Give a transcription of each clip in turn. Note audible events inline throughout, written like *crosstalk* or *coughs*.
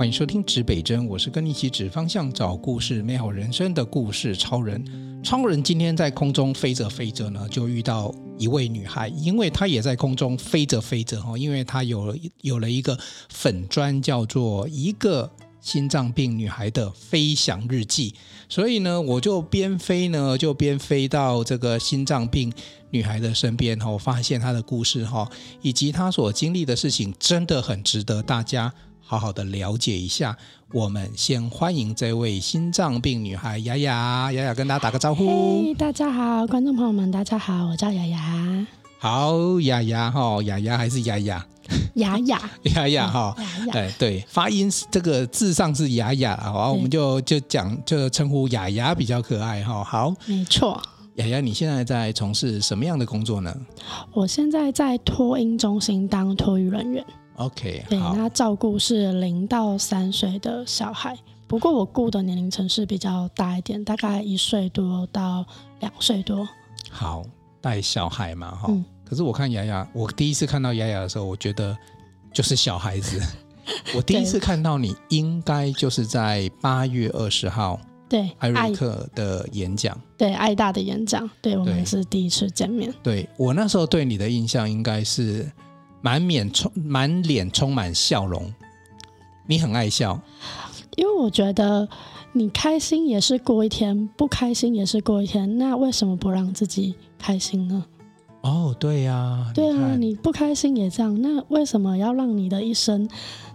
欢迎收听指北针，我是跟你一起指方向、找故事、美好人生的故事超人。超人今天在空中飞着飞着呢，就遇到一位女孩，因为她也在空中飞着飞着哈，因为她有了有了一个粉砖，叫做一个心脏病女孩的飞翔日记，所以呢，我就边飞呢，就边飞到这个心脏病女孩的身边哈，我发现她的故事哈，以及她所经历的事情，真的很值得大家。好好的了解一下，我们先欢迎这位心脏病女孩雅雅，雅雅跟大家打个招呼。Hey, 大家好，观众朋友们，大家好，我叫雅雅。好，雅雅哈，雅雅还是雅雅？雅雅，*laughs* 雅雅哈。哎，对，发音这个字上是雅雅，好，我们就就讲就称呼雅雅比较可爱哈。好，没错。雅雅，你现在在从事什么样的工作呢？我现在在托婴中心当托育人员。OK，对，那照顾是零到三岁的小孩，不过我顾的年龄层是比较大一点，大概一岁多到两岁多。好，带小孩嘛，哈、嗯。可是我看雅雅，我第一次看到雅雅的时候，我觉得就是小孩子。*laughs* 我第一次看到你，应该就是在八月二十号，对，艾瑞克的演讲，对，爱大的演讲，对，我们是第一次见面。对，我那时候对你的印象应该是。满脸充满脸充满笑容，你很爱笑，因为我觉得你开心也是过一天，不开心也是过一天，那为什么不让自己开心呢？哦，对呀、啊，对啊，你不开心也这样，那为什么要让你的一生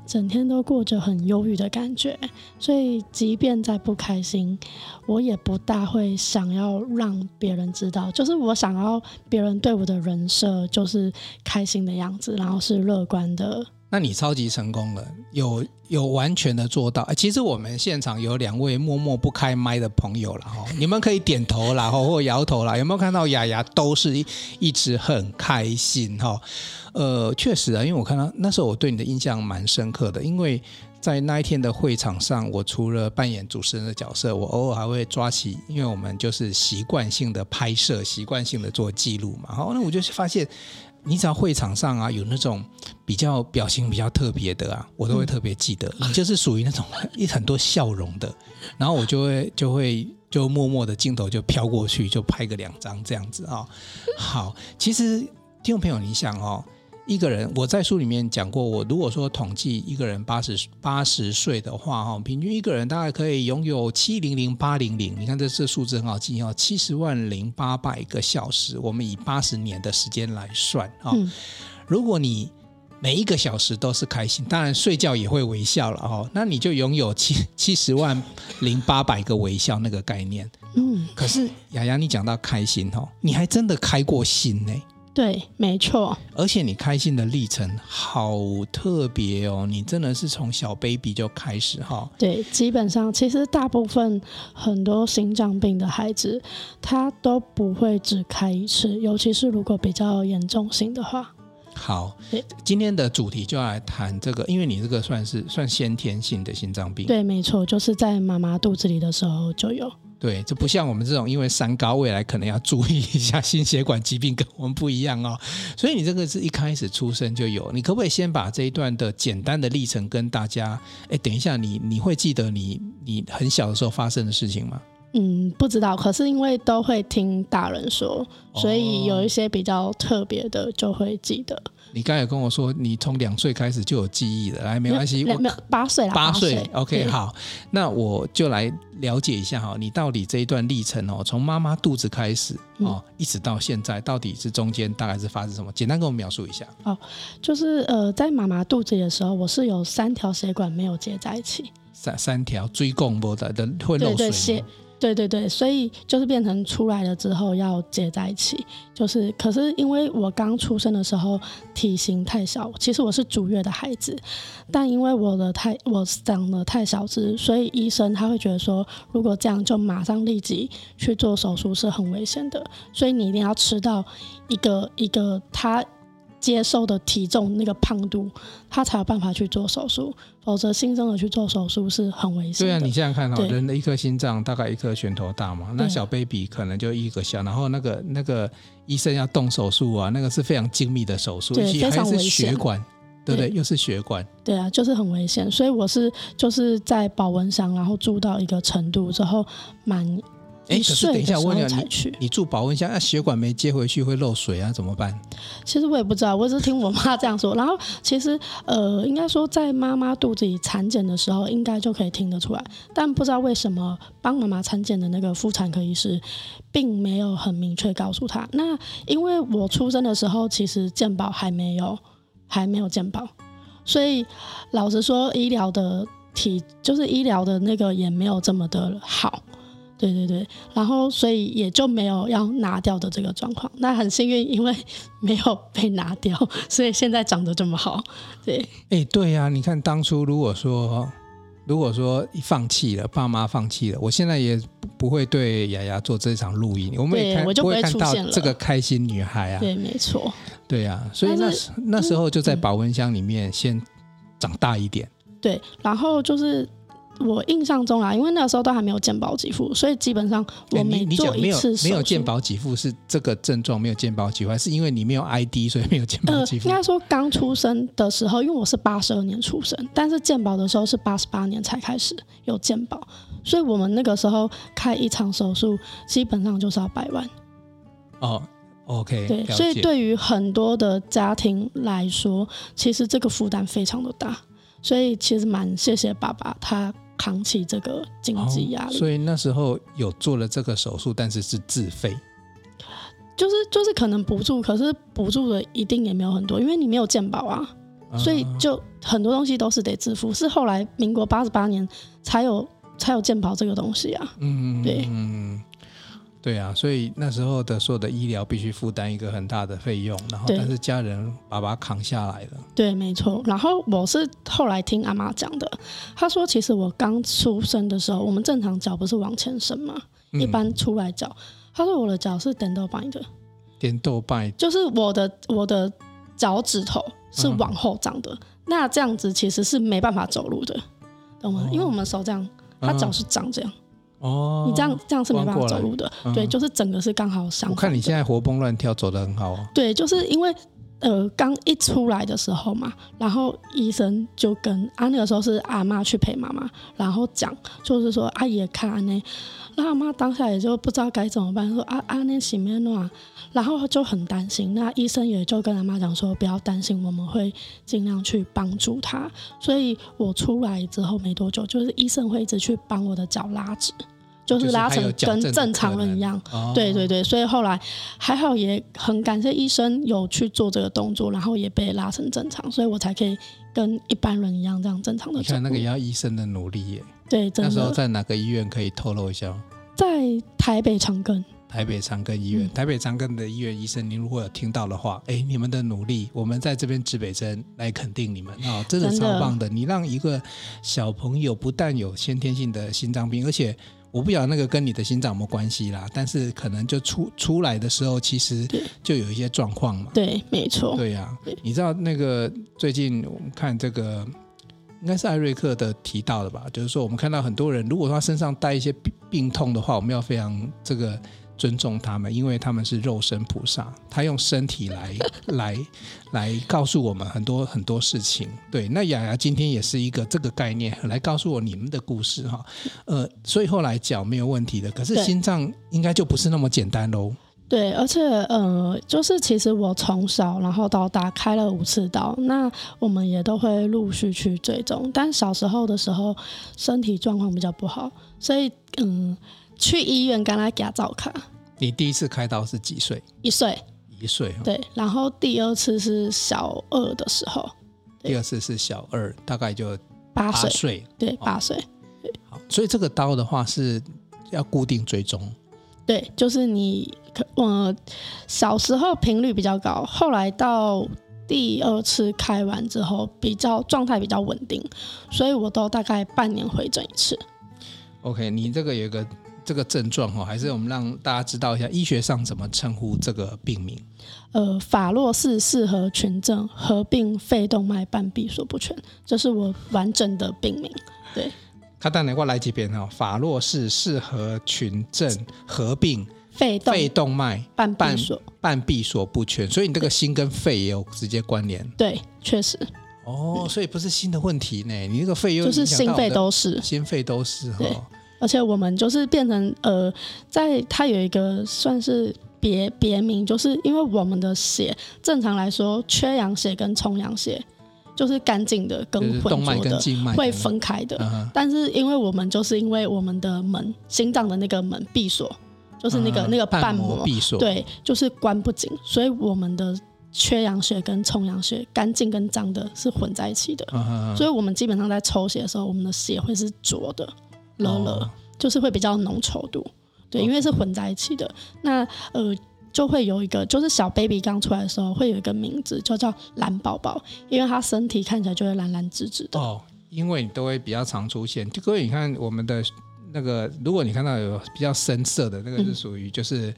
整天都过着很忧郁的感觉？所以，即便再不开心，我也不大会想要让别人知道。就是我想要别人对我的人设就是开心的样子，然后是乐观的。那你超级成功了，有有完全的做到。其实我们现场有两位默默不开麦的朋友了哈，*laughs* 你们可以点头啦，或摇头啦。有没有看到雅雅都是一一直很开心哈？呃，确实啊，因为我看到那时候我对你的印象蛮深刻的，因为在那一天的会场上，我除了扮演主持人的角色，我偶尔还会抓起，因为我们就是习惯性的拍摄，习惯性的做记录嘛。好，那我就发现。你只要会场上啊，有那种比较表情比较特别的啊，我都会特别记得。嗯、你就是属于那种一很多笑容的，然后我就会就会就默默的镜头就飘过去，就拍个两张这样子啊、哦。好，其实听众朋友，你想哦。一个人，我在书里面讲过，我如果说统计一个人八十八十岁的话，哈，平均一个人大概可以拥有七零零八零零，你看这这数字很好记哦，七十万零八百个小时，我们以八十年的时间来算哈，如果你每一个小时都是开心，当然睡觉也会微笑了哈，那你就拥有七七十万零八百个微笑那个概念。嗯，可是雅雅，你讲到开心哈，你还真的开过心呢。对，没错。而且你开心的历程好特别哦，你真的是从小 baby 就开始哈。对，基本上其实大部分很多心脏病的孩子，他都不会只开一次，尤其是如果比较严重性的话。好，今天的主题就来谈这个，因为你这个算是算先天性的心脏病。对，没错，就是在妈妈肚子里的时候就有。对，这不像我们这种，因为三高，未来可能要注意一下心血管疾病，跟我们不一样哦。所以你这个是一开始出生就有，你可不可以先把这一段的简单的历程跟大家？哎，等一下，你你会记得你你很小的时候发生的事情吗？嗯，不知道。可是因为都会听大人说，所以有一些比较特别的就会记得。你刚才跟我说，你从两岁开始就有记忆了，来，没关系，没有八岁了，八岁，OK，好，那我就来了解一下哈，你到底这一段历程哦，从妈妈肚子开始哦，一直到现在，到底是中间大概是发生什么？简单跟我描述一下。哦，就是呃，在妈妈肚子里的时候，我是有三条血管没有接在一起，三三条椎共不的的会漏水。对对对对对，所以就是变成出来了之后要接在一起，就是可是因为我刚出生的时候体型太小，其实我是足月的孩子，但因为我的太我长得太小只，所以医生他会觉得说，如果这样就马上立即去做手术是很危险的，所以你一定要吃到一个一个他。接受的体重那个胖度，他才有办法去做手术，否则新生儿去做手术是很危险的。对啊，你现在看哦人的一颗心脏大概一颗拳头大嘛，那小 baby 可能就一个小，然后那个那个医生要动手术啊，那个是非常精密的手术，对，非常危险。血管对不对？又是血管。对啊，就是很危险。所以我是就是在保温箱，然后住到一个程度之后，满。哎，可是等一下，我问你，你住保温箱，那血管没接回去会漏水啊？怎么办？其实我也不知道，我只是听我妈这样说。*laughs* 然后其实呃，应该说在妈妈肚子里产检的时候，应该就可以听得出来。但不知道为什么帮妈妈产检的那个妇产科医师，并没有很明确告诉她。那因为我出生的时候，其实健保还没有，还没有健保，所以老实说，医疗的体就是医疗的那个也没有这么的好。对对对，然后所以也就没有要拿掉的这个状况。那很幸运，因为没有被拿掉，所以现在长得这么好。对，哎，对呀、啊，你看当初如果说如果说放弃了，爸妈放弃了，我现在也不会对雅雅做这场录音，我们也看我就不会，看到这个开心女孩啊。对，没错。对呀、啊，所以那时那时候就在保温箱里面先长大一点。对，然后就是。我印象中啊，因为那个时候都还没有健保给付，所以基本上我每做一次没有健保给付是这个症状没有健保给付，还是因为你没有 ID 所以没有健保给付？呃，应该说刚出生的时候，因为我是八十二年出生，但是健保的时候是八十八年才开始有健保，所以我们那个时候开一场手术基本上就是要百万。哦，OK，对，所以对于很多的家庭来说，其实这个负担非常的大，所以其实蛮谢谢爸爸他。扛起这个经济压力，哦，所以那时候有做了这个手术，但是是自费，就是就是可能补助，可是补助的一定也没有很多，因为你没有健保啊，啊，所以就很多东西都是得自付。是后来民国八十八年才有才有健保这个东西啊，嗯，对。嗯对啊，所以那时候的所有的医疗必须负担一个很大的费用，然后但是家人把它扛下来了。对，没错。然后我是后来听阿妈讲的，她说其实我刚出生的时候，我们正常脚不是往前伸吗？一般出来脚，她说我的脚是点豆瓣的，点豆瓣就是我的我的脚趾头是往后长的，嗯，那这样子其实是没办法走路的，懂吗？哦，因为我们手这样，他脚是长这样。哦，你这样这样是没办法走路的，嗯，对，就是整个是刚好上。我看你现在活蹦乱跳，走得很好哦。对，就是因为呃，刚一出来的时候嘛，然后医生就跟啊，那个时候是阿妈去陪妈妈，然后讲就是说阿姨看阿内，那阿妈当下也就不知道该怎么办，说啊阿内洗面暖，然后就很担心。那医生也就跟阿妈讲说，不要担心，我们会尽量去帮助她。所以我出来之后没多久，就是医生会一直去帮我的脚拉直。就是拉成跟正常人一样，哦，对对对，所以后来还好，也很感谢医生有去做这个动作，然后也被拉成正常，所以我才可以跟一般人一样这样正常的。你看那个要医生的努力耶。对，真的。那时候在哪个医院可以透露一下？在台北长庚。台北长庚医院，嗯，台北长庚的医院医生，您如果有听到的话，哎，你们的努力，我们在这边指北针来肯定你们啊，哦，真的超棒的。你让一个小朋友不但有先天性的心脏病，而且。我不晓得那个跟你的心脏有没有关系啦，但是可能就出出来的时候，其实就有一些状况嘛。对，没错。对呀、啊，你知道那个最近我们看这个，应该是艾瑞克的提到的吧？就是说我们看到很多人，如果他身上带一些病病痛的话，我们要非常这个。尊重他们，因为他们是肉身菩萨，他用身体来 *laughs* 来来告诉我们很多很多事情。对，那雅雅今天也是一个这个概念来告诉我你们的故事哈。呃，所以后来脚没有问题的，可是心脏应该就不是那么简单喽。对，而且呃，就是其实我从小然后到大开了五次刀，那我们也都会陆续去追踪。但小时候的时候身体状况比较不好，所以嗯。去医院跟他给他照卡。你第一次开刀是几岁？一岁。一岁。对，然后第二次是小二的时候。第二次是小二，大概就八岁。八岁。对，八岁。对。好，所以这个刀的话是要固定追踪。对，就是你可呃小时候频率比较高，后来到第二次开完之后，比较状态比较稳定，所以我都大概半年回诊一次。OK，你这个有一个。这个症状哈，还是我们让大家知道一下，医学上怎么称呼这个病名？呃，法洛氏四合群症合并肺动脉瓣闭锁不全，这是我完整的病名。对，他等下我来几遍哈，法洛氏四合群症合并肺肺动脉瓣闭锁瓣闭锁不全，所以你这个心跟肺也有直接关联。对，确实。哦，所以不是心的问题呢，你那个肺又就是心肺都是，心肺都是哈。而且我们就是变成呃，在它有一个算是别别名，就是因为我们的血正常来说，缺氧血跟充氧血就是干净的跟混浊的会分开的。嗯、但是因为我们就是因为我们的门心脏的那个门闭锁，就是那个、嗯、那个瓣膜闭锁，对，就是关不紧，所以我们的缺氧血跟充氧血干净跟脏的是混在一起的。嗯、所以我们基本上在抽血的时候，我们的血会是浊的。了了，哦、就是会比较浓稠度，对，因为是混在一起的。那呃，就会有一个，就是小 baby 刚出来的时候，会有一个名字，就叫蓝宝宝，因为他身体看起来就会蓝蓝紫紫的。哦，因为你都会比较常出现。就各位，你看我们的那个，如果你看到有比较深色的那个，是属于就是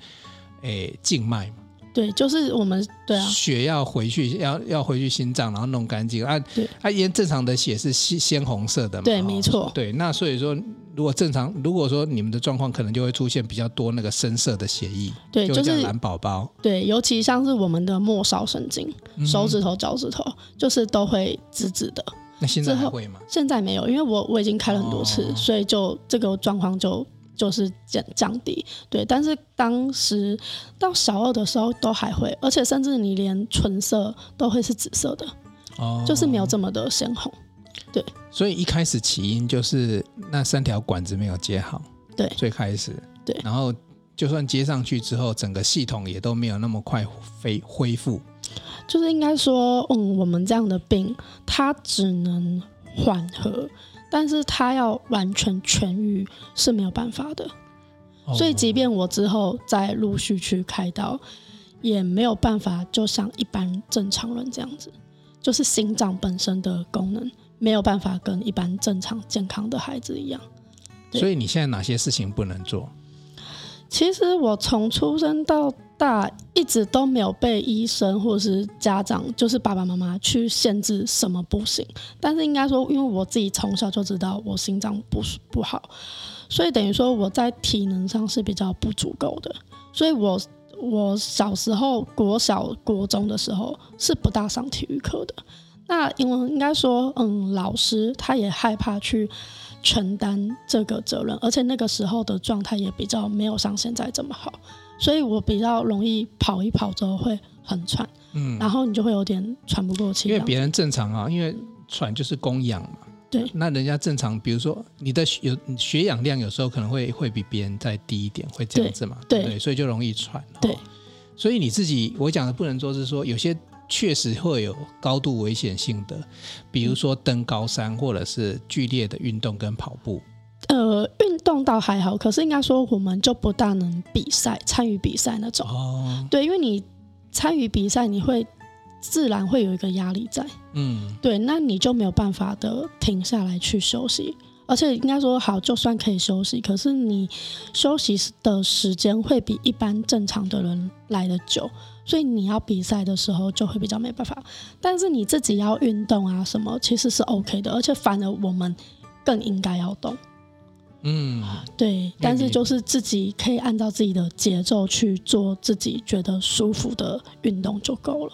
诶静脉嘛。对，就是我们对啊，血要回去，要要回去心脏，然后弄干净啊。对，啊，因为正常的血是鲜鲜红色的嘛。对，没错。对，那所以说，如果正常，如果说你们的状况，可能就会出现比较多那个深色的血液。对，就是蓝宝宝。对，尤其像是我们的末梢神经，手指头、脚趾头，就是都会紫紫的。那现在还会吗？现在没有，因为我我已经开了很多次，所以就这个状况就。就是降降低，对，但是当时到小二的时候都还会，而且甚至你连唇色都会是紫色的，哦，就是没有这么的鲜红，对。所以一开始起因就是那三条管子没有接好，对，最开始，对，然后就算接上去之后，整个系统也都没有那么快恢恢复，就是应该说，嗯，我们这样的病它只能缓和。但是他要完全痊愈是没有办法的，所以即便我之后再陆续去开刀，也没有办法就像一般正常人这样子，就是心脏本身的功能没有办法跟一般正常健康的孩子一样。所以你现在哪些事情不能做？其实我从出生到大一直都没有被医生或者是家长，就是爸爸妈妈去限制什么不行。但是应该说，因为我自己从小就知道我心脏不不好，所以等于说我在体能上是比较不足够的。所以我我小时候国小国中的时候是不大上体育课的。那因为应该说，嗯，老师他也害怕去。承担这个责任，而且那个时候的状态也比较没有像现在这么好，所以我比较容易跑一跑之后会很喘，嗯，然后你就会有点喘不过气。因为别人正常啊，因为喘就是供氧嘛，对，那人家正常，比如说你的血有血氧量有时候可能会会比别人再低一点，会这样子嘛，对，对，对，所以就容易喘。对，所以你自己我讲的不能说是说有些。确实会有高度危险性的，比如说登高山或者是剧烈的运动跟跑步。呃，运动倒还好，可是应该说我们就不大能比赛，参与比赛那种。哦。对，因为你参与比赛，你会自然会有一个压力在。嗯。对，那你就没有办法的停下来去休息。而且应该说好，就算可以休息，可是你休息的时间会比一般正常的人来得久，所以你要比赛的时候就会比较没办法。但是你自己要运动啊什么，其实是 OK 的，而且反而我们更应该要动。嗯，对。但是就是自己可以按照自己的节奏去做自己觉得舒服的运动就够了。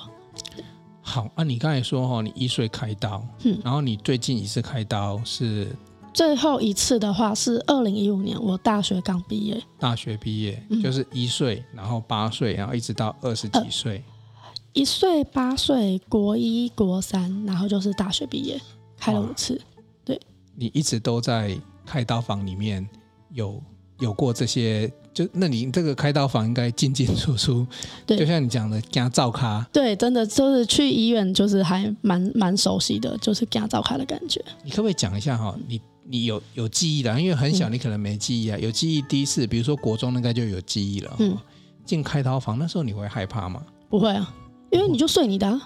好，啊，你刚才说哈，你一岁开刀，嗯，然后你最近一次开刀是？最后一次的话是二零一五年，我大学刚毕业。大学毕业、嗯、就是一岁，然后八岁，然后一直到二十几岁。呃、一岁八岁，国一国三，然后就是大学毕业，开了五次。对，你一直都在开刀房里面有有过这些，就那你这个开刀房应该进进出出，对，就像你讲的，加照咖。对，真的就是去医院，就是还蛮蛮熟悉的，就是加照咖的感觉。你可不可以讲一下哈，你？你有有记忆的，因为很小，你可能没记忆啊。嗯、有记忆，第一次，比如说国中，应该就有记忆了。嗯，进开刀房那时候你会害怕吗？不会啊，因为你就睡你的，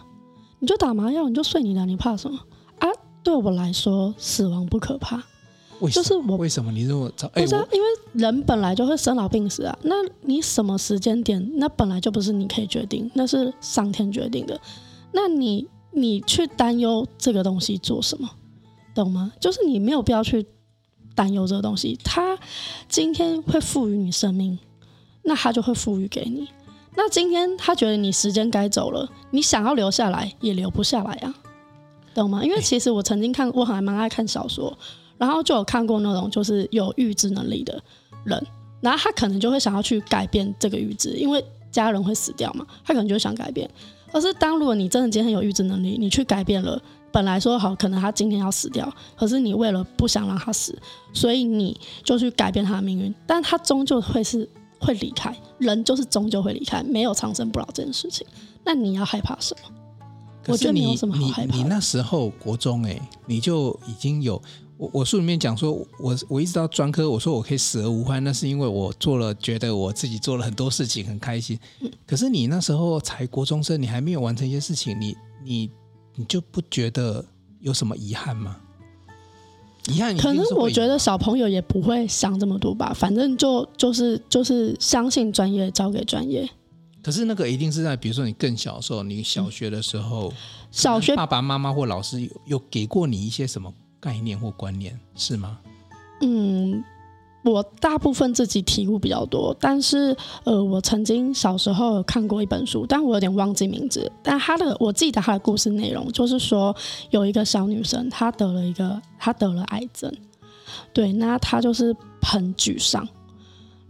你就打麻药，你就睡你的，你怕什么啊？对我来说，死亡不可怕。为什么？就是我为什么你这么早？不是、啊，因为人本来就会生老病死啊。那你什么时间点？那本来就不是你可以决定，那是上天决定的。那你你去担忧这个东西做什么？懂吗？就是你没有必要去担忧这个东西，他今天会赋予你生命，那他就会赋予给你。那今天他觉得你时间该走了，你想要留下来也留不下来啊。懂吗？因为其实我曾经看，我还蛮爱看小说，然后就有看过那种就是有预知能力的人，然后他可能就会想要去改变这个预知，因为家人会死掉嘛，他可能就想改变。可是当如果你真的今天有预知能力，你去改变了，本来说好可能他今天要死掉，可是你为了不想让他死，所以你就去改变他的命运，但他终究会是会离开，人就是终究会离开，没有长生不老这件事情。那你要害怕什么？我觉得没有什么好害怕。你你那时候国中哎、你就已经有我我书里面讲说，我我一直到专科，我说我可以死而无憾，那是因为我做了，觉得我自己做了很多事情很开心。嗯、可是你那时候才国中生，你还没有完成一些事情，你你你就不觉得有什么遗憾吗？遗憾，可能我觉得小朋友也不会想这么多吧，反正就就是就是相信专业，交给专业。可是那个一定是在，比如说你更小的时候，你小学的时候，小学爸爸妈妈或老师有有给过你一些什么概念或观念，是吗？嗯，我大部分自己体悟比较多，但是呃，我曾经小时候看过一本书，但我有点忘记名字。但他的我记得他的故事内容就是说，有一个小女生，她得了一个，她得了癌症，对，那她就是很沮丧。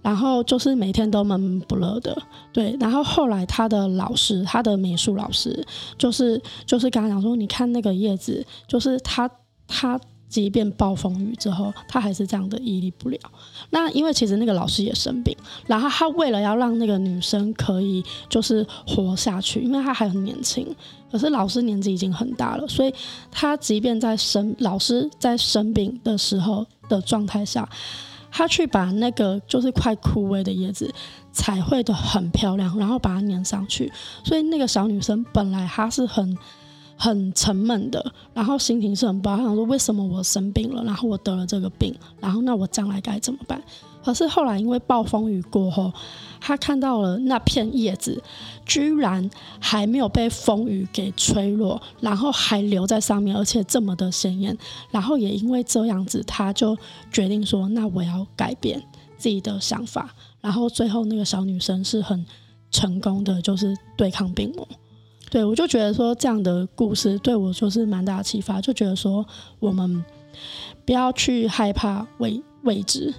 然后就是每天都闷闷不乐的，对。然后后来他的老师，他的美术老师，就是就是跟他讲说，你看那个叶子，就是他他即便暴风雨之后，他还是这样的屹立不了。那因为其实那个老师也生病，然后他为了要让那个女生可以就是活下去，因为他还很年轻，可是老师年纪已经很大了，所以他即便在生老师在生病的时候的状态下。他去把那个就是快枯萎的叶子彩绘得很漂亮，然后把它粘上去。所以那个小女生本来她是很很沉闷的，然后心情是很不好。想说，为什么我生病了，然后我得了这个病，然后那我将来该怎么办？可是后来因为暴风雨过后。他看到了那片叶子，居然还没有被风雨给吹落，然后还留在上面，而且这么的鲜艳。然后也因为这样子，他就决定说：“那我要改变自己的想法。”然后最后那个小女生是很成功的，就是对抗病魔。对，我就觉得说这样的故事对我就是蛮大的启发，就觉得说我们不要去害怕未未知，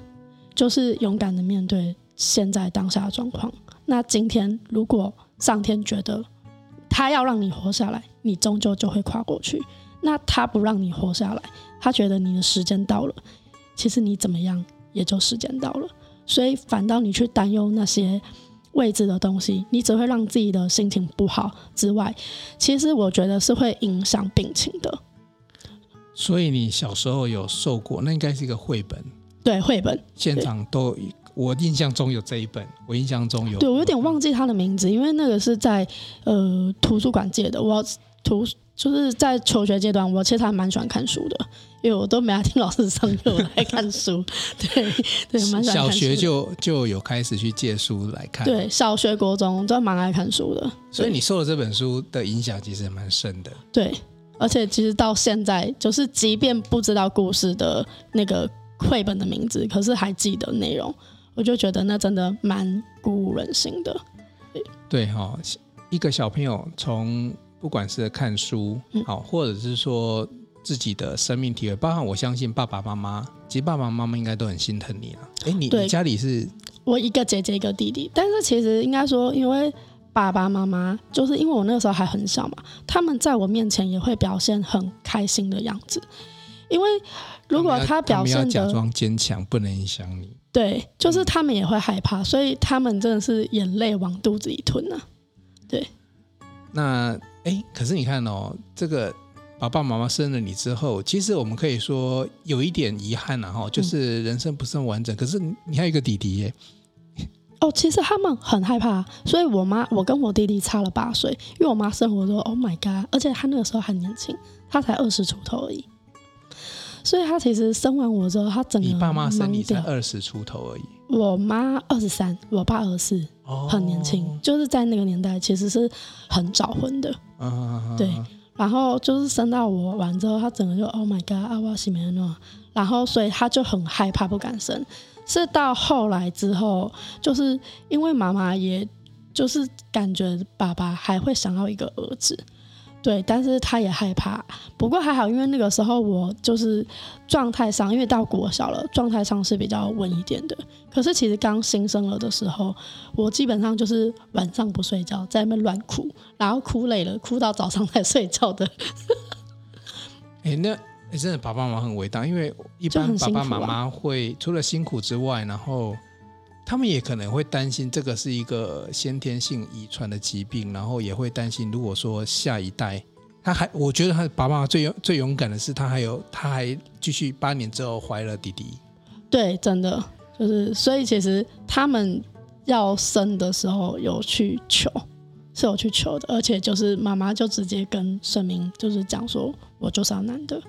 就是勇敢的面对。现在当下的状况，那今天如果上天觉得他要让你活下来，你终究就会跨过去。那他不让你活下来，他觉得你的时间到了，其实你怎么样也就时间到了。所以反倒你去担忧那些未知的东西，你只会让自己的心情不好之外，其实我觉得是会影响病情的。所以你小时候有受过，那应该是一个绘本，对，绘本现场都。我印象中有这一本，我印象中有。对，我有点忘记他的名字，因为那个是在呃图书馆借的。我图就是在求学阶段，我其实还蛮喜欢看书的，因为我都没来听老师上课，我来看书。*laughs* 对对。小学就就有开始去借书来看。对，小学、国中都蛮爱看书的。所以你受了这本书的影响，其实蛮深的。对，而且其实到现在，就是即便不知道故事的那个绘本的名字，可是还记得内容。我就觉得那真的蛮鼓舞人心的，对哈、哦，一个小朋友从不管是看书好、嗯，或者是说自己的生命体会，包含我相信爸爸妈妈，其实爸爸妈妈应该都很心疼你了。哎，你你家里是？我一个姐姐一个弟弟，但是其实应该说，因为爸爸妈妈就是因为我那个时候还很小嘛，他们在我面前也会表现很开心的样子，因为如果他表现的假装坚强，不能影响你。对，就是他们也会害怕，所以他们真的是眼泪往肚子里吞呐、啊。对，那哎，可是你看哦，这个爸爸妈妈生了你之后，其实我们可以说有一点遗憾呐，哈，就是人生不是很完整。可是你还有一个弟弟耶。哦，其实他们很害怕，所以我妈，我跟我弟弟差了八岁，因为我妈生我说，Oh my god，而且他那个时候还年轻，他才二十出头而已。所以他其实生完我之后，他整个你爸妈生你才二十出头而已。我妈二十三，我爸二十四，很年轻，就是在那个年代其实是很早婚的。哦、对，然后就是生到我完之后，他整个就 Oh my God，阿瓦西梅诺，然后所以他就很害怕，不敢生。是到后来之后，就是因为妈妈也就是感觉爸爸还会想要一个儿子。对，但是他也害怕。不过还好，因为那个时候我就是状态上，因为到国小了，状态上是比较稳一点的。可是其实刚新生儿的时候，我基本上就是晚上不睡觉，在那边乱哭，然后哭累了，哭到早上才睡觉的。*laughs* 哎，那哎，真的爸爸妈妈很伟大，因为一般爸爸妈妈会除了辛苦之外，然后。他们也可能会担心这个是一个先天性遗传的疾病，然后也会担心，如果说下一代 *laughs* 他还，我觉得他爸爸最勇最勇敢的是，他还有他还继续八年之后怀了弟弟。对，真的就是，所以其实他们要生的时候有去求，是有去求的，而且就是妈妈就直接跟顺明就是讲说，我就是要男的，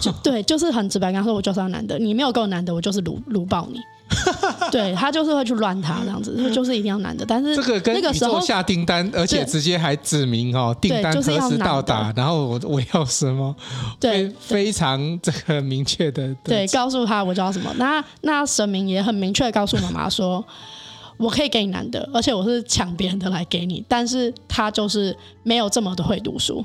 就 *laughs* 对，就是很直白跟他说，我就是要男的，你没有够男的，我就是撸撸爆你。对他就是会去乱他这样子，就是一定要男的。但是这个跟宇宙下订单，而且直接还指明哦，订单何时到达，然后我我要什么，对，非常这个明确的，对，告诉他我叫什么。那那神明也很明确的告诉妈妈说，我可以给你男的，而且我是抢别人的来给你，但是他就是没有这么的会读书，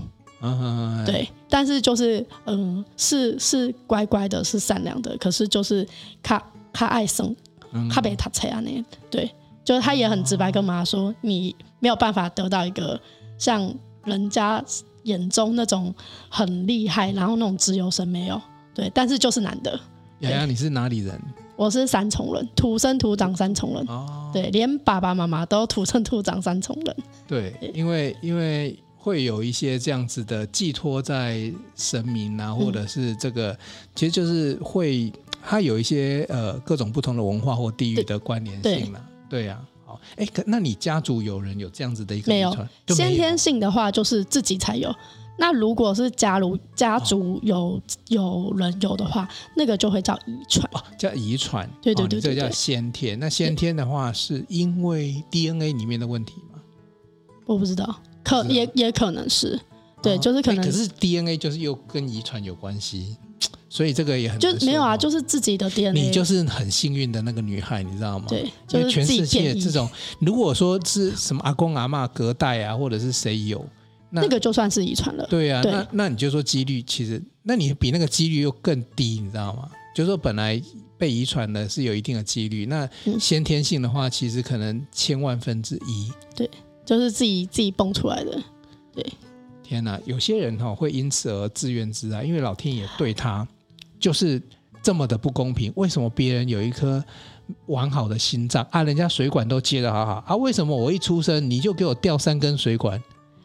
对，但是就是嗯，是是乖乖的，是善良的，可是就是他。他爱生，他被他拆啊那，对，就是他也很直白跟妈妈说，你没有办法得到一个像人家眼中那种很厉害，然后那种自由身没有，对，但是就是难得。洋洋，你是哪里人？我是三重人，土生土长三重人。哦，对，连爸爸妈妈都土生土长三重人。对，因为因为会有一些这样子的寄托在神明啊，或者是这个，嗯、其实就是会。它有一些呃各种不同的文化或地域的关联性嘛？对呀，好，哎，可那你家族有人有这样子的一个？没有，先天性的话就是自己才有。那如果是假如家族有有人有的话，那个就会叫遗传，叫遗传。对对对，这叫先天。那先天的话，是因为 DNA 里面的问题吗？我不知道，可也也可能是，对，就是可能。可是 DNA 就是又跟遗传有关系。所以这个也很就没有啊，就是自己的 DNA。你就是很幸运的那个女孩，你知道吗？对，就是、全世界这种，如果说是什么阿公阿嬷隔代啊，或者是谁有，那，那个就算是遗传了。对啊，对那那你就说几率其实，那你比那个几率又更低，你知道吗？就是说本来被遗传的是有一定的几率，那先天性的话，其实可能千万分之一。对，就是自己自己蹦出来的。对，天哪，有些人哈会因此而自怨自艾，因为老天爷对他。就是这么的不公平，为什么别人有一颗完好的心脏啊，人家水管都接的好好啊，为什么我一出生你就给我掉三根水管？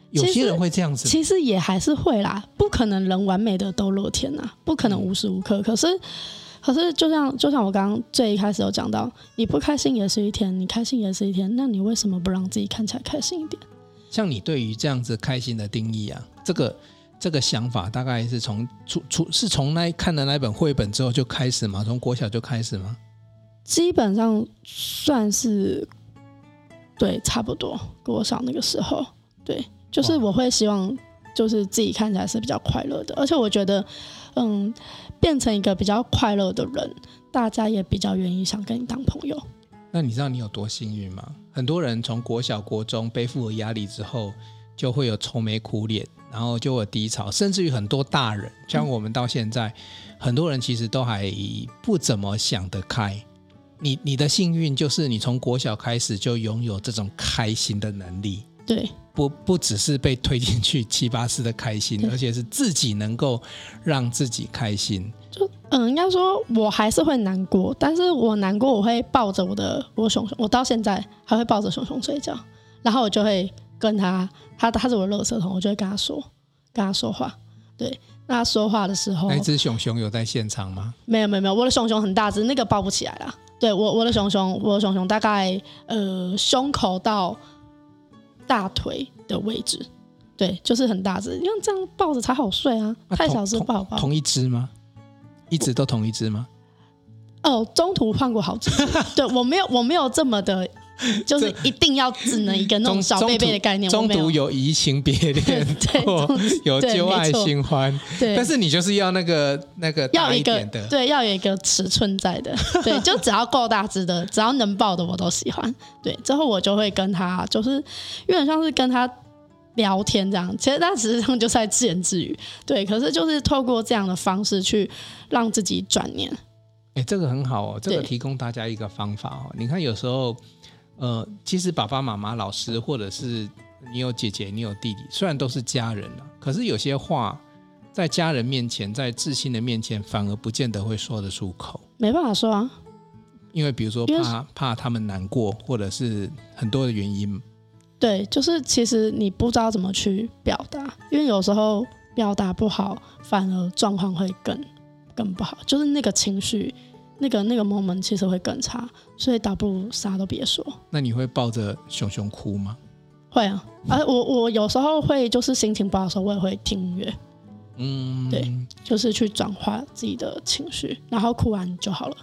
有些人会这样子，其实也还是会啦，不可能人完美的都乐天呐，不可能无时无刻。可是，可是就像就像我刚刚最一开始有讲到，你不开心也是一天，你开心也是一天，那你为什么不让自己看起来开心一点？像你对于这样子开心的定义啊，这个。这个想法大概是从出出是从那看的那本绘本之后就开始吗？从国小就开始吗？基本上算是对，差不多国小那个时候，对，就是我会希望就是自己看起来是比较快乐的，而且我觉得，嗯，变成一个比较快乐的人，大家也比较愿意想跟你当朋友。那你知道你有多幸运吗？很多人从国小、国中背负了压力之后，就会有愁眉苦脸。然后就有低潮，甚至于很多大人，像我们到现在，很多人其实都还不怎么想得开。你你的幸运就是你从国小开始就拥有这种开心的能力。对，不不只是被推进去七八次的开心，而且是自己能够让自己开心。就嗯，应该说我还是会难过，但是我难过我会抱着我的我熊熊，我到现在还会抱着熊熊睡觉，然后我就会。跟他，他他是我的垃圾桶，我就会跟他说，跟他说话。对，那他说话的时候，那只熊熊有在现场吗？没有没有没有，我的熊熊很大只，那个抱不起来了。对我我的熊熊，我的熊熊大概呃胸口到大腿的位置，对，就是很大只，因为这样抱着才好睡啊。啊太小只抱抱。同一只吗？一直都同一只吗？哦，中途换过好几只。*laughs* 对我没有我没有这么的。*laughs* 就是一定要只能一个那种小贝贝的概念，中途有移情别恋，*laughs* *laughs* 对，有旧爱新欢，对。但是你就是要那个那个要一点的，对，要有一个尺寸在的，对，就只要够大只的，只要能抱的我都喜欢，对。之后我就会跟他，就是有点像是跟他聊天这样，其实他实际上就是在自言自语，对。可是就是透过这样的方式去让自己转念。哎，这个很好哦，这个提供大家一个方法哦。你看有时候，呃，其实爸爸妈妈、老师，或者是你有姐姐、你有弟弟，虽然都是家人了，可是有些话在家人面前、在至亲的面前，反而不见得会说得出口。没办法说啊，因为比如说怕怕他们难过，或者是很多的原因。对，就是其实你不知道怎么去表达，因为有时候表达不好，反而状况会更更不好，就是那个情绪，那个那个 moment 其实会更差，所以倒不如啥都别说。那你会抱着熊熊哭吗？会啊，而我我有时候会就是心情不好的时候，我也会听音乐，嗯，对，就是去转化自己的情绪，然后哭完就好了。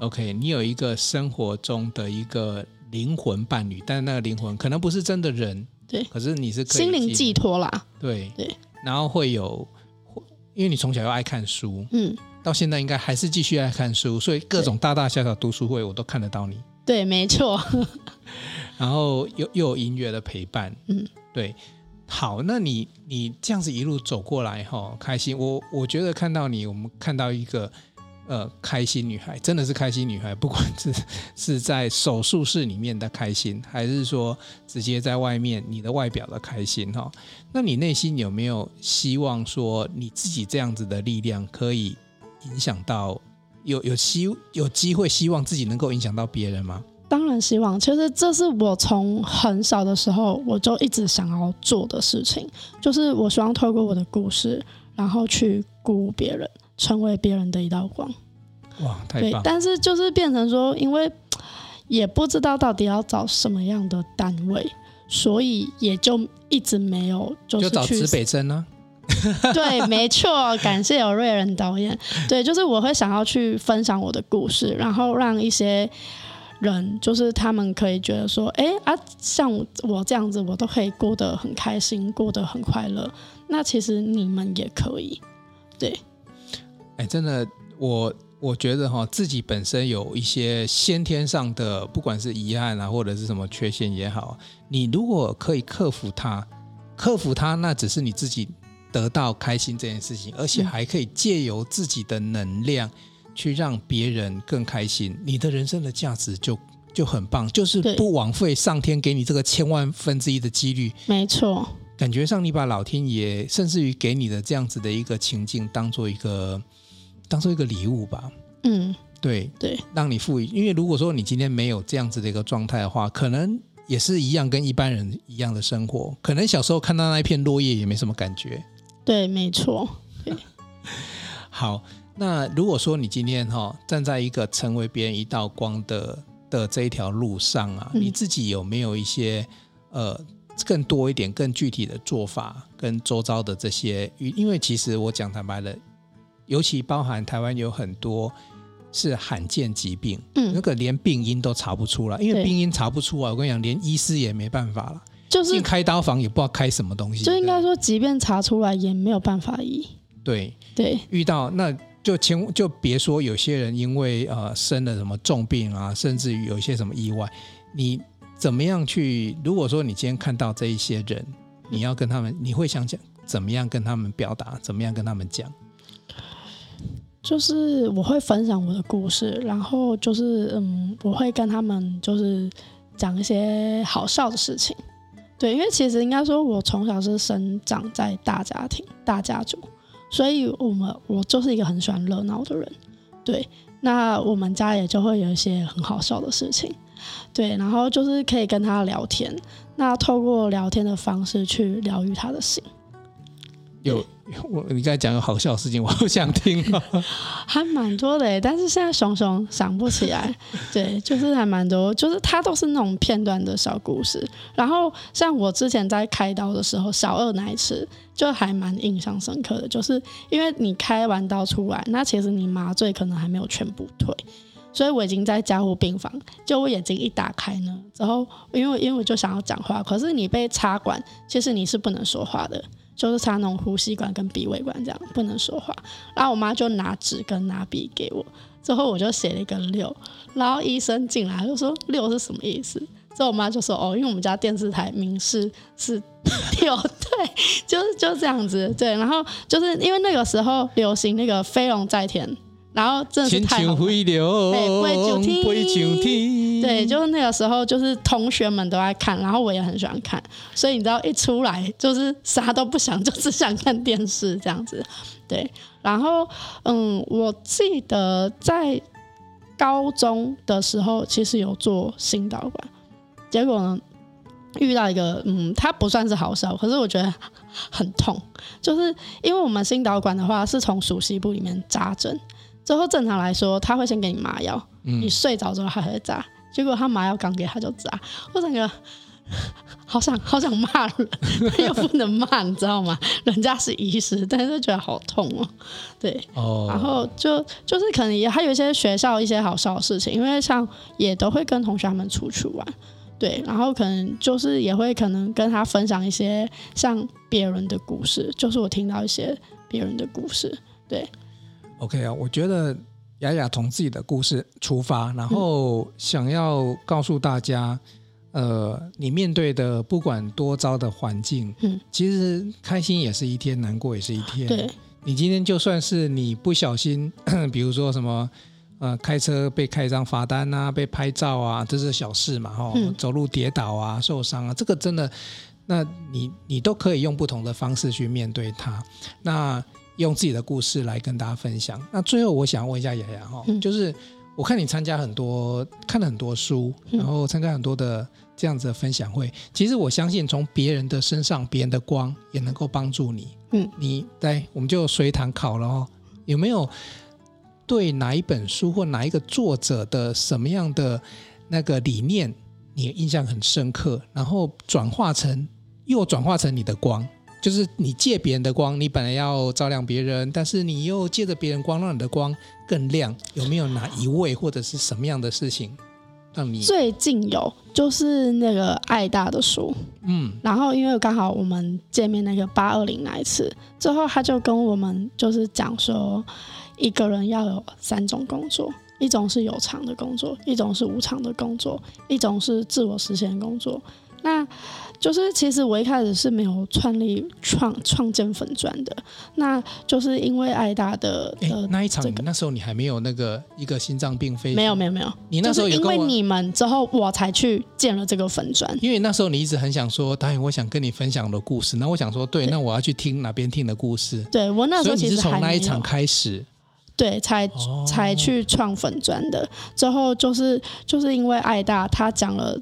OK，你有一个生活中的一个。灵魂伴侣，但是那个灵魂可能不是真的人，对，可是你是可以心灵寄托啦，对对，然后会有，因为你从小又爱看书，嗯，到现在应该还是继续爱看书，所以各种大大小小读书会我都看得到你，对，没错，然后又又有音乐的陪伴，嗯，对，好，那你你这样子一路走过来哈，开心，我我觉得看到你，我们看到一个。呃，开心女孩真的是开心女孩，不管是 *laughs* 是在手术室里面的开心，还是说直接在外面你的外表的开心哈。那你内心有没有希望说你自己这样子的力量可以影响到有有希有机会希望自己能够影响到别人吗？当然希望，其实这是我从很小的时候我就一直想要做的事情，就是我希望透过我的故事，然后去鼓舞别人。成为别人的一道光，哇，太棒！对，但是就是变成说，因为也不知道到底要找什么样的单位，所以也就一直没有就是去就找指北针呢、啊。*laughs* 对，没错，感谢有瑞仁导演。对，就是我会想要去分享我的故事，然后让一些人，就是他们可以觉得说，哎啊，像我这样子，我都可以过得很开心，过得很快乐。那其实你们也可以，对。哎，真的，我我觉得哈，自己本身有一些先天上的，不管是遗憾啊，或者是什么缺陷也好，你如果可以克服它，克服它，那只是你自己得到开心这件事情，而且还可以借由自己的能量去让别人更开心，你的人生的价值就就很棒，就是不枉费上天给你这个千万分之一的几率。没错，感觉上你把老天爷甚至于给你的这样子的一个情境当做一个。当做一个礼物吧，嗯，对对，让你赋予。因为如果说你今天没有这样子的一个状态的话，可能也是一样跟一般人一样的生活。可能小时候看到那一片落叶也没什么感觉。对，没错。对。*laughs* 好，那如果说你今天哈、哦、站在一个成为别人一道光的的这一条路上啊，嗯、你自己有没有一些呃更多一点更具体的做法跟周遭的这些？因为其实我讲坦白了。尤其包含台湾有很多是罕见疾病，嗯，那个连病因都查不出来，因为病因查不出来，我跟你讲，连医师也没办法了，就是进开刀房也不知道开什么东西，就应该说，即便查出来也没有办法医。对对，遇到那就千就别说有些人因为呃生了什么重病啊，甚至于有一些什么意外，你怎么样去？如果说你今天看到这一些人，你要跟他们，你会想讲怎么样跟他们表达，怎么样跟他们讲？就是我会分享我的故事，然后就是嗯，我会跟他们就是讲一些好笑的事情，对，因为其实应该说，我从小是生长在大家庭、大家族，所以我们我就是一个很喜欢热闹的人，对，那我们家也就会有一些很好笑的事情，对，然后就是可以跟他聊天，那透过聊天的方式去疗愈他的心，有。*laughs* 我你刚才讲个好笑的事情，*laughs* 我好想听哦。*laughs* 还蛮多的，但是现在熊熊想不起来。对，就是还蛮多，就是它都是那种片段的小故事。然后像我之前在开刀的时候，小二那一次就还蛮印象深刻的，就是因为你开完刀出来，那其实你麻醉可能还没有全部退，所以我已经在加护病房，就我眼睛一打开呢，之后因为因为我就想要讲话，可是你被插管，其实你是不能说话的。就是插那种呼吸管跟鼻胃管这样不能说话，然后我妈就拿纸跟拿笔给我，之后我就写了一个六，然后医生进来就说六是什么意思？之后我妈就说：“哦，因为我们家电视台名是 *laughs* 是有对，就是就这样子对。然后就是因为那个时候流行那个飞龙在天，然后真的是太好了。对，对，就是那个时候，就是同学们都在看，然后我也很喜欢看，所以你知道一出来就是啥都不想，就只想看电视这样子。对，然后嗯，我记得在高中的时候，其实有做新导管。结果呢，遇到一个，嗯，他不算是好笑，可是我觉得很痛，就是因为我们新导管的话是从熟悉部里面扎针，之后正常来说他会先给你麻药，嗯、你睡着之后还会扎，结果他麻药刚给他就扎，我整个 *laughs* 好想好想骂人，*laughs* 又不能骂，你知道吗？人家是医师，但是觉得好痛哦，对，哦，然后就就是可能也还有一些学校一些好笑的事情，因为像也都会跟同学们出去玩。对，然后可能就是也会可能跟他分享一些像别人的故事，就是我听到一些别人的故事。对，OK 啊，我觉得雅雅从自己的故事出发，然后想要告诉大家，嗯、呃，你面对的不管多糟的环境，嗯，其实开心也是一天，难过也是一天。对，你今天就算是你不小心，*coughs* 比如说什么。呃，开车被开一张罚单啊，被拍照啊，这是小事嘛，吼、嗯，走路跌倒啊，受伤啊，这个真的，那你你都可以用不同的方式去面对它。那用自己的故事来跟大家分享。那最后我想问一下雅雅哈，嗯、就是我看你参加很多，看了很多书，然后参加很多的这样子的分享会。嗯、其实我相信，从别人的身上，别人的光也能够帮助你。嗯，你来，我们就随堂考了哦，有没有？对哪一本书或哪一个作者的什么样的那个理念，你印象很深刻，然后转化成又转化成你的光，就是你借别人的光，你本来要照亮别人，但是你又借着别人光，让你的光更亮。有没有哪一位或者是什么样的事情让你最近有？就是那个爱大的书，嗯，然后因为刚好我们见面那个八二零那一次，之后他就跟我们就是讲说。一个人要有三种工作，一种是有偿的工作，一种是无偿的工作，一种是自我实现的工作。那就是其实我一开始是没有创立创创建粉砖的，那就是因为爱大的呃、那一场，那时候你还没有那个一个心脏病飞，没有没有没有，你那时候因为你们之后我才去建了这个粉砖，因为那时候你一直很想说，导演我想跟你分享的故事，那我想说对，对。那我要去听哪边听的故事，对我那时候其实从那一场开始。对，才才去创粉砖的。之后就是就是因为爱大他讲了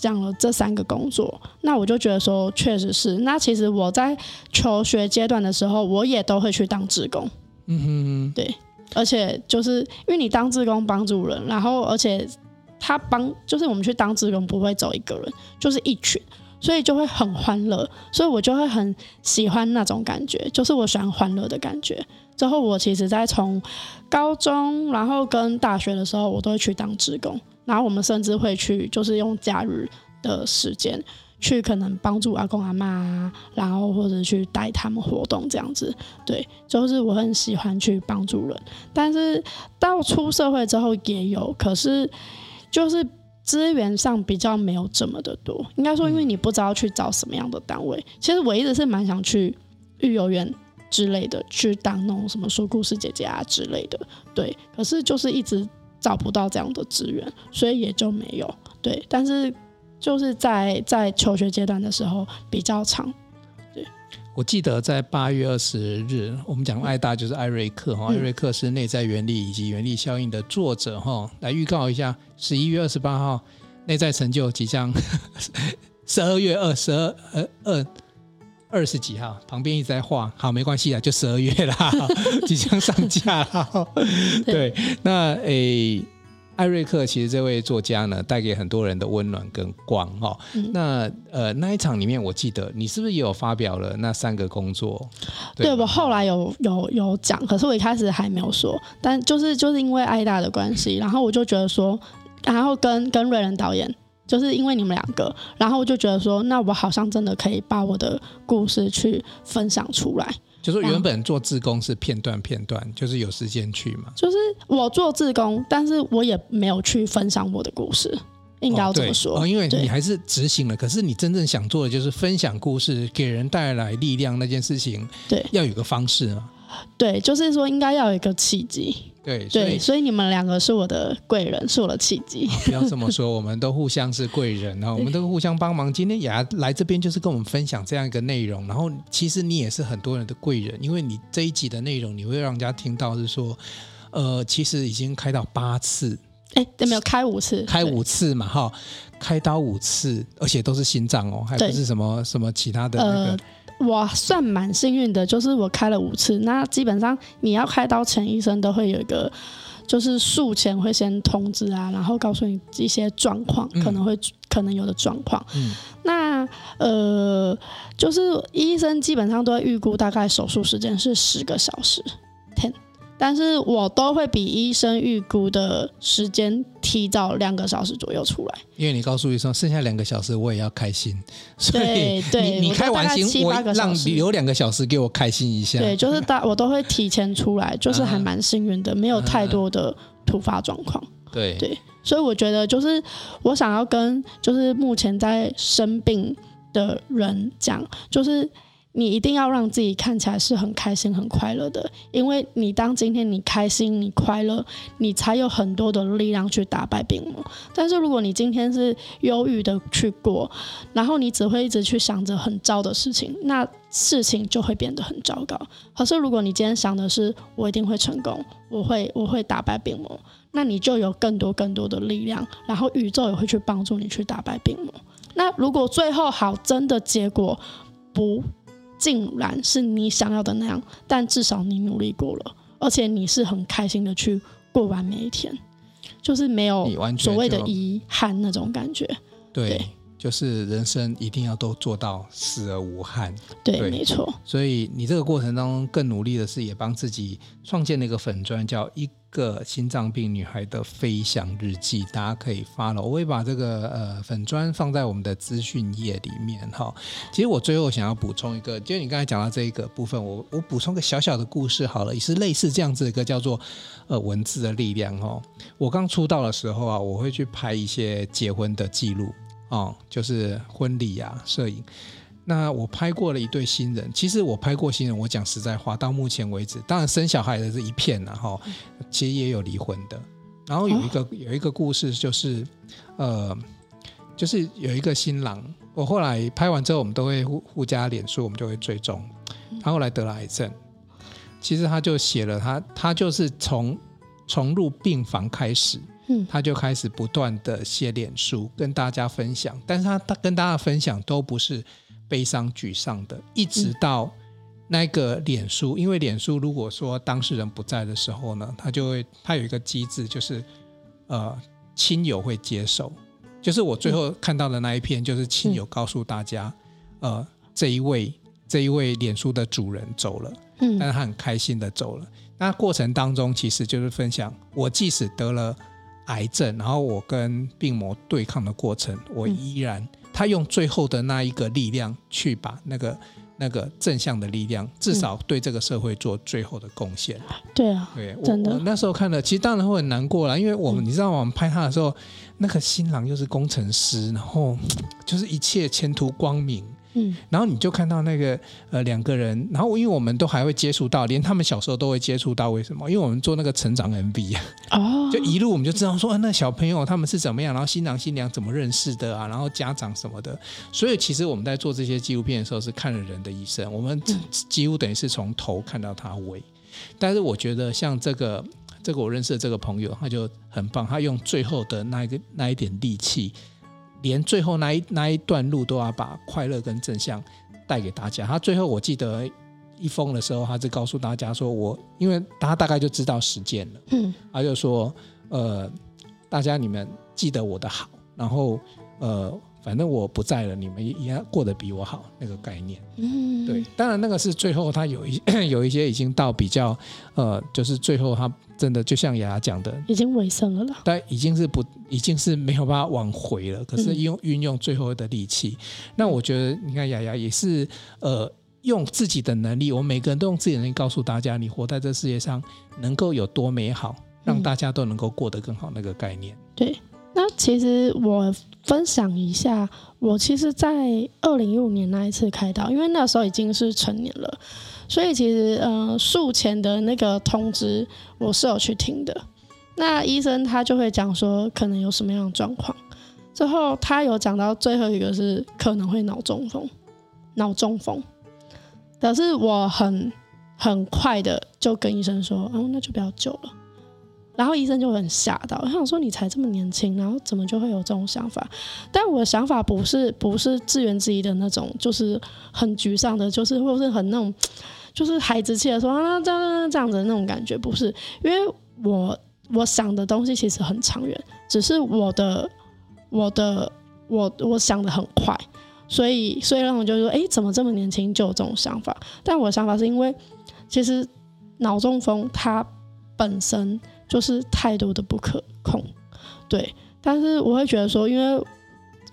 讲了这三个工作，那我就觉得说确实是。那其实我在求学阶段的时候，我也都会去当志工。嗯哼哼，对，而且就是因为你当志工帮助人，然后而且他帮就是我们去当志工不会走一个人，就是一群，所以就会很欢乐，所以我就会很喜欢那种感觉，就是我喜欢欢乐的感觉。之后，我其实，在从高中，然后跟大学的时候，我都会去当志工。然后我们甚至会去，就是用假日的时间去，可能帮助阿公阿妈，然后或者去带他们活动这样子。对，就是我很喜欢去帮助人。但是到出社会之后也有，可是就是资源上比较没有这么的多。应该说，因为你不知道去找什么样的单位。其实我一直是蛮想去育幼院。之类的，去当那种什么说故事姐姐啊之类的，对。可是就是一直找不到这样的资源，所以也就没有对。但是就是在在求学阶段的时候比较长，对。我记得在八月二十日，我们讲艾大就是艾瑞克哈，嗯、艾瑞克是内在原理以及原力效应的作者哈，来预告一下，十一月二十八号内在成就即将十二月二十二呃二。二十几号，旁边一直在画，好，没关系啊，就十二月啦，*laughs* 即将上架了。*laughs* 对，那诶，艾瑞克其实这位作家呢，带给很多人的温暖跟光哈。嗯、那呃，那一场里面，我记得你是不是也有发表了那三个工作？对，对我后来有有有讲，可是我一开始还没有说，但就是就是因为艾大的关系，然后我就觉得说，然后跟跟瑞仁导演。就是因为你们两个，然后我就觉得说，那我好像真的可以把我的故事去分享出来。就是原本做志工是片段片段，就是有时间去嘛。就是我做志工，但是我也没有去分享我的故事。应该要这么说。哦，因为你还是执行了，可是你真正想做的就是分享故事，给人带来力量那件事情，对，要有个方式啊。对，就是说应该要有一个契机。对对，所以你们两个是我的贵人，是我的契机。不要这么说，我们都互相是贵人，然后我们都互相帮忙。今天雅雅来这边就是跟我们分享这样一个内容，然后其实你也是很多人的贵人，因为你这一集的内容你会让人家听到是说，呃，其实已经开到八次，哎，有没有开五次？开五次嘛，哈，开刀五次，而且都是心脏哦，还不是什么什么其他的那个。呃我算蛮幸运的，就是我开了五次。那基本上你要开刀前，医生都会有一个，就是术前会先通知啊，然后告诉你一些状况，可能会、嗯、可能有的状况。嗯，那呃，就是医生基本上都会预估大概手术时间是十个小时。但是我都会比医生预估的时间提早两个小时左右出来，因为你告诉医生剩下两个小时我也要开心，所以对对，你你开完心我让留两个小时给我开心一下。对，就是大我都会提前出来，就是还蛮幸运的，没有太多的突发状况。对对，所以我觉得就是我想要跟就是目前在生病的人讲，就是。你一定要让自己看起来是很开心、很快乐的，因为你当今天你开心、你快乐，你才有很多的力量去打败病魔。但是如果你今天是忧郁的去过，然后你只会一直去想着很糟的事情，那事情就会变得很糟糕。可是如果你今天想的是我一定会成功，我会我会打败病魔，那你就有更多更多的力量，然后宇宙也会去帮助你去打败病魔。那如果最后好，真的结果不。竟然是你想要的那样，但至少你努力过了，而且你是很开心的去过完每一天，就是没有所谓的遗憾那种感觉。对。对就是人生一定要都做到死而无憾，对，对没错。所以你这个过程当中更努力的是，也帮自己创建了一个粉砖，叫一个心脏病女孩的飞翔日记，大家可以发了。我会把这个呃粉砖放在我们的资讯页里面哈。其实我最后想要补充一个，就是你刚才讲到这一个部分，我我补充个小小的故事好了，也是类似这样子一个叫做呃文字的力量哦。我刚出道的时候啊，我会去拍一些结婚的记录。哦，就是婚礼、啊，摄影。那我拍过了一对新人，其实我拍过新人，我讲实在话，到目前为止，当然生小孩的是一片了哈。其实也有离婚的。然后有一个、哦、有一个故事，就是呃，就是有一个新郎，我后来拍完之后，我们都会互互加脸书，我们就会追踪。他后来得了癌症，其实他就写了他，他就是从从入病房开始。他就开始不断的写脸书跟大家分享，但是他他跟大家分享都不是悲伤沮丧的，一直到那个脸书，因为脸书如果说当事人不在的时候呢，他就会他有一个机制，就是呃亲友会接手，就是我最后看到的那一篇，就是亲友告诉大家，呃这一位这一位脸书的主人走了，嗯，但是他很开心的走了，那过程当中其实就是分享，我即使得了。癌症，然后我跟病魔对抗的过程，我依然，他用最后的那一个力量去把那个那个正向的力量，至少对这个社会做最后的贡献。对啊，对，真的。我那时候看了，其实当然会很难过了，因为我们你知道，我们拍他的时候，那个新郎又是工程师，然后就是一切前途光明。嗯，然后你就看到那个呃两个人，然后因为我们都还会接触到，连他们小时候都会接触到，为什么？因为我们做那个成长 MV 啊，哦，就一路我们就知道说，啊、那小朋友他们是怎么样，然后新郎新娘怎么认识的啊，然后家长什么的。所以其实我们在做这些纪录片的时候，是看了人的一生，我们几乎等于是从头看到他尾。但是我觉得像这个这个我认识的这个朋友，他就很棒，他用最后的那一个那一点力气。连最后那一那一段路都要把快乐跟正向带给大家。他最后我记得一封的时候，他是告诉大家说：“我因为他大概就知道时间了，嗯，他就说：呃，大家你们记得我的好，然后呃。”反正我不在了，你们也要过得比我好，那个概念。嗯，对，当然那个是最后他有一 *clears throat* 有一些已经到比较呃，就是最后他真的就像雅雅讲的，已经尾声了啦。但已经是不已经是没有办法挽回了。可是用运用最后的力气，嗯、那我觉得你看雅雅也是呃用自己的能力，我们每个人都用自己的能力告诉大家，你活在这世界上能够有多美好，让大家都能够过得更好，那个概念。对。那其实我分享一下，我其实，在二零一五年那一次开刀，因为那时候已经是成年了，所以其实呃术前的那个通知我是有去听的。那医生他就会讲说可能有什么样的状况，最后他有讲到最后一个是可能会脑中风，脑中风。可是我很很快的就跟医生说，哦，那就不要救了。然后医生就很吓到，我想说你才这么年轻，然后怎么就会有这种想法？但我的想法不是不是自怨自艾的那种，就是很沮丧的，就是或是很那种，就是孩子气的说啊这样这样子的那种感觉，不是，因为我我想的东西其实很长远，只是我的我的我我想的很快。所以，所以让我就说，哎，怎么这么年轻就有这种想法？但我的想法是因为，其实脑中风它本身就是太多的不可控，对。但是我会觉得说，因为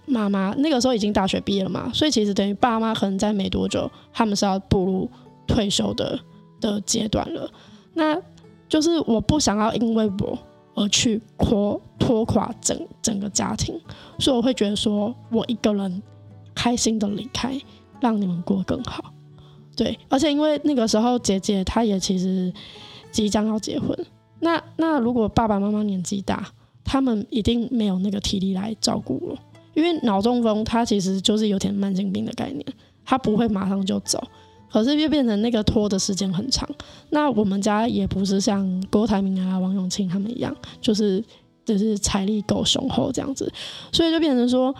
妈妈那个时候已经大学毕业了嘛，所以其实等于爸妈可能在没多久，他们是要步入退休的的阶段了。那就是我不想要因为我而去拖拖垮整整个家庭，所以我会觉得说我一个人。开心的离开，让你们过更好。对，而且因为那个时候姐姐她也其实即将要结婚，那那如果爸爸妈妈年纪大，他们一定没有那个体力来照顾我。因为脑中风它其实就是有点慢性病的概念，它不会马上就走，可是又变成那个拖的时间很长。那我们家也不是像郭台铭啊、王永庆他们一样，就是就是财力够雄厚这样子，所以就变成说。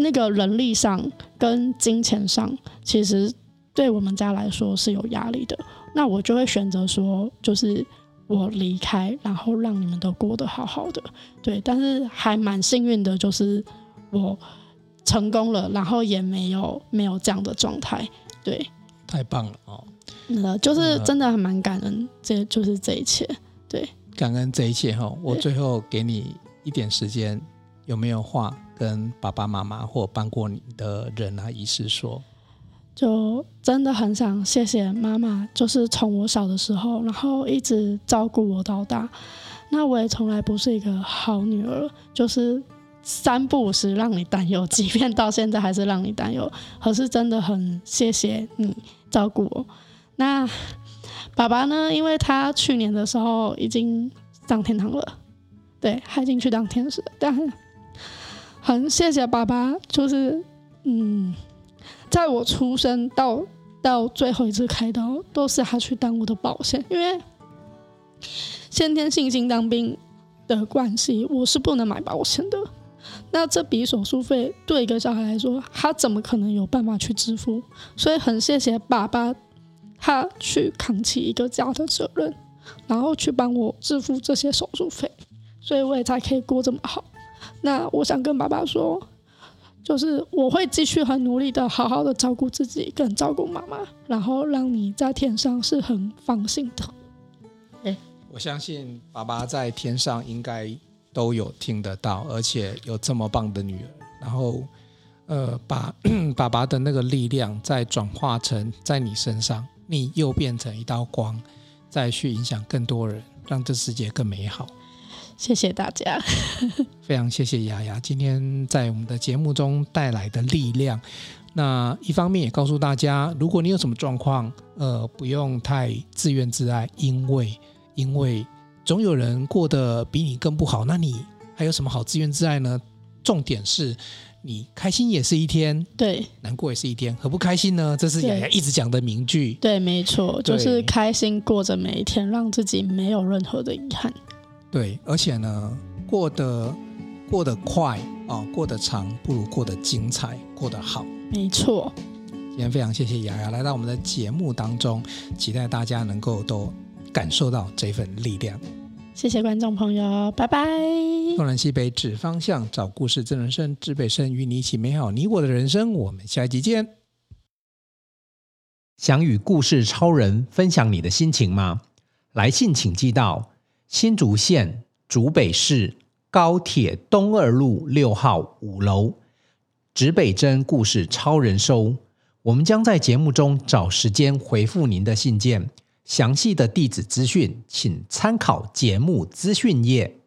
那个人力上跟金钱上，其实对我们家来说是有压力的。那我就会选择说，就是我离开，然后让你们都过得好好的。对，但是还蛮幸运的，就是我成功了，然后也没有没有这样的状态。对，太棒了哦。那就是真的还蛮感恩，这就是这一切。对，感恩这一切哈。我最后给你一点时间，有没有话？跟爸爸妈妈或帮过你的人啊，医师说，就真的很想谢谢妈妈，就是从我小的时候，然后一直照顾我到大。那我也从来不是一个好女儿，就是三不五时让你担忧，即便到现在还是让你担忧。可是真的很谢谢你照顾我。那爸爸呢？因为他去年的时候已经上天堂了，对，他已经去当天使，但。很谢谢爸爸，就是嗯，在我出生到到最后一次开刀，都是他去当我的保险，因为先天性心脏病的关系，我是不能买保险的。那这笔手术费对一个小孩来说，他怎么可能有办法去支付？所以很谢谢爸爸，他去扛起一个家的责任，然后去帮我支付这些手术费，所以我也才可以过这么好。那我想跟爸爸说，就是我会继续很努力的，好好的照顾自己，跟照顾妈妈，然后让你在天上是很放心的。欸，我相信爸爸在天上应该都有听得到，而且有这么棒的女儿，然后呃，把 *coughs* 爸爸的那个力量再转化成在你身上，你又变成一道光，再去影响更多人，让这世界更美好。谢谢大家，*laughs* 非常谢谢雅雅今天在我们的节目中带来的力量。那一方面也告诉大家，如果你有什么状况，呃，不用太自怨自艾，因为因为总有人过得比你更不好，那你还有什么好自怨自艾呢？重点是你开心也是一天，对，难过也是一天，何不开心呢？这是雅雅一直讲的名句。对，没错，就是开心过着每一天，让自己没有任何的遗憾。对，而且呢，过得过得快啊、哦，过得长，不如过得精彩，过得好。没错。今天非常谢谢雅雅来到我们的节目当中，期待大家能够都感受到这份力量。谢谢观众朋友，拜拜。东南西北指方向，找故事，真人生，知北生，与你一起美好你我的人生。我们下一集见。想与故事超人分享你的心情吗？来信请寄到。新竹县竹北市高铁东二路六号五楼，指北针故事超人收。我们将在节目中找时间回复您的信件。详细的地址资讯，请参考节目资讯页。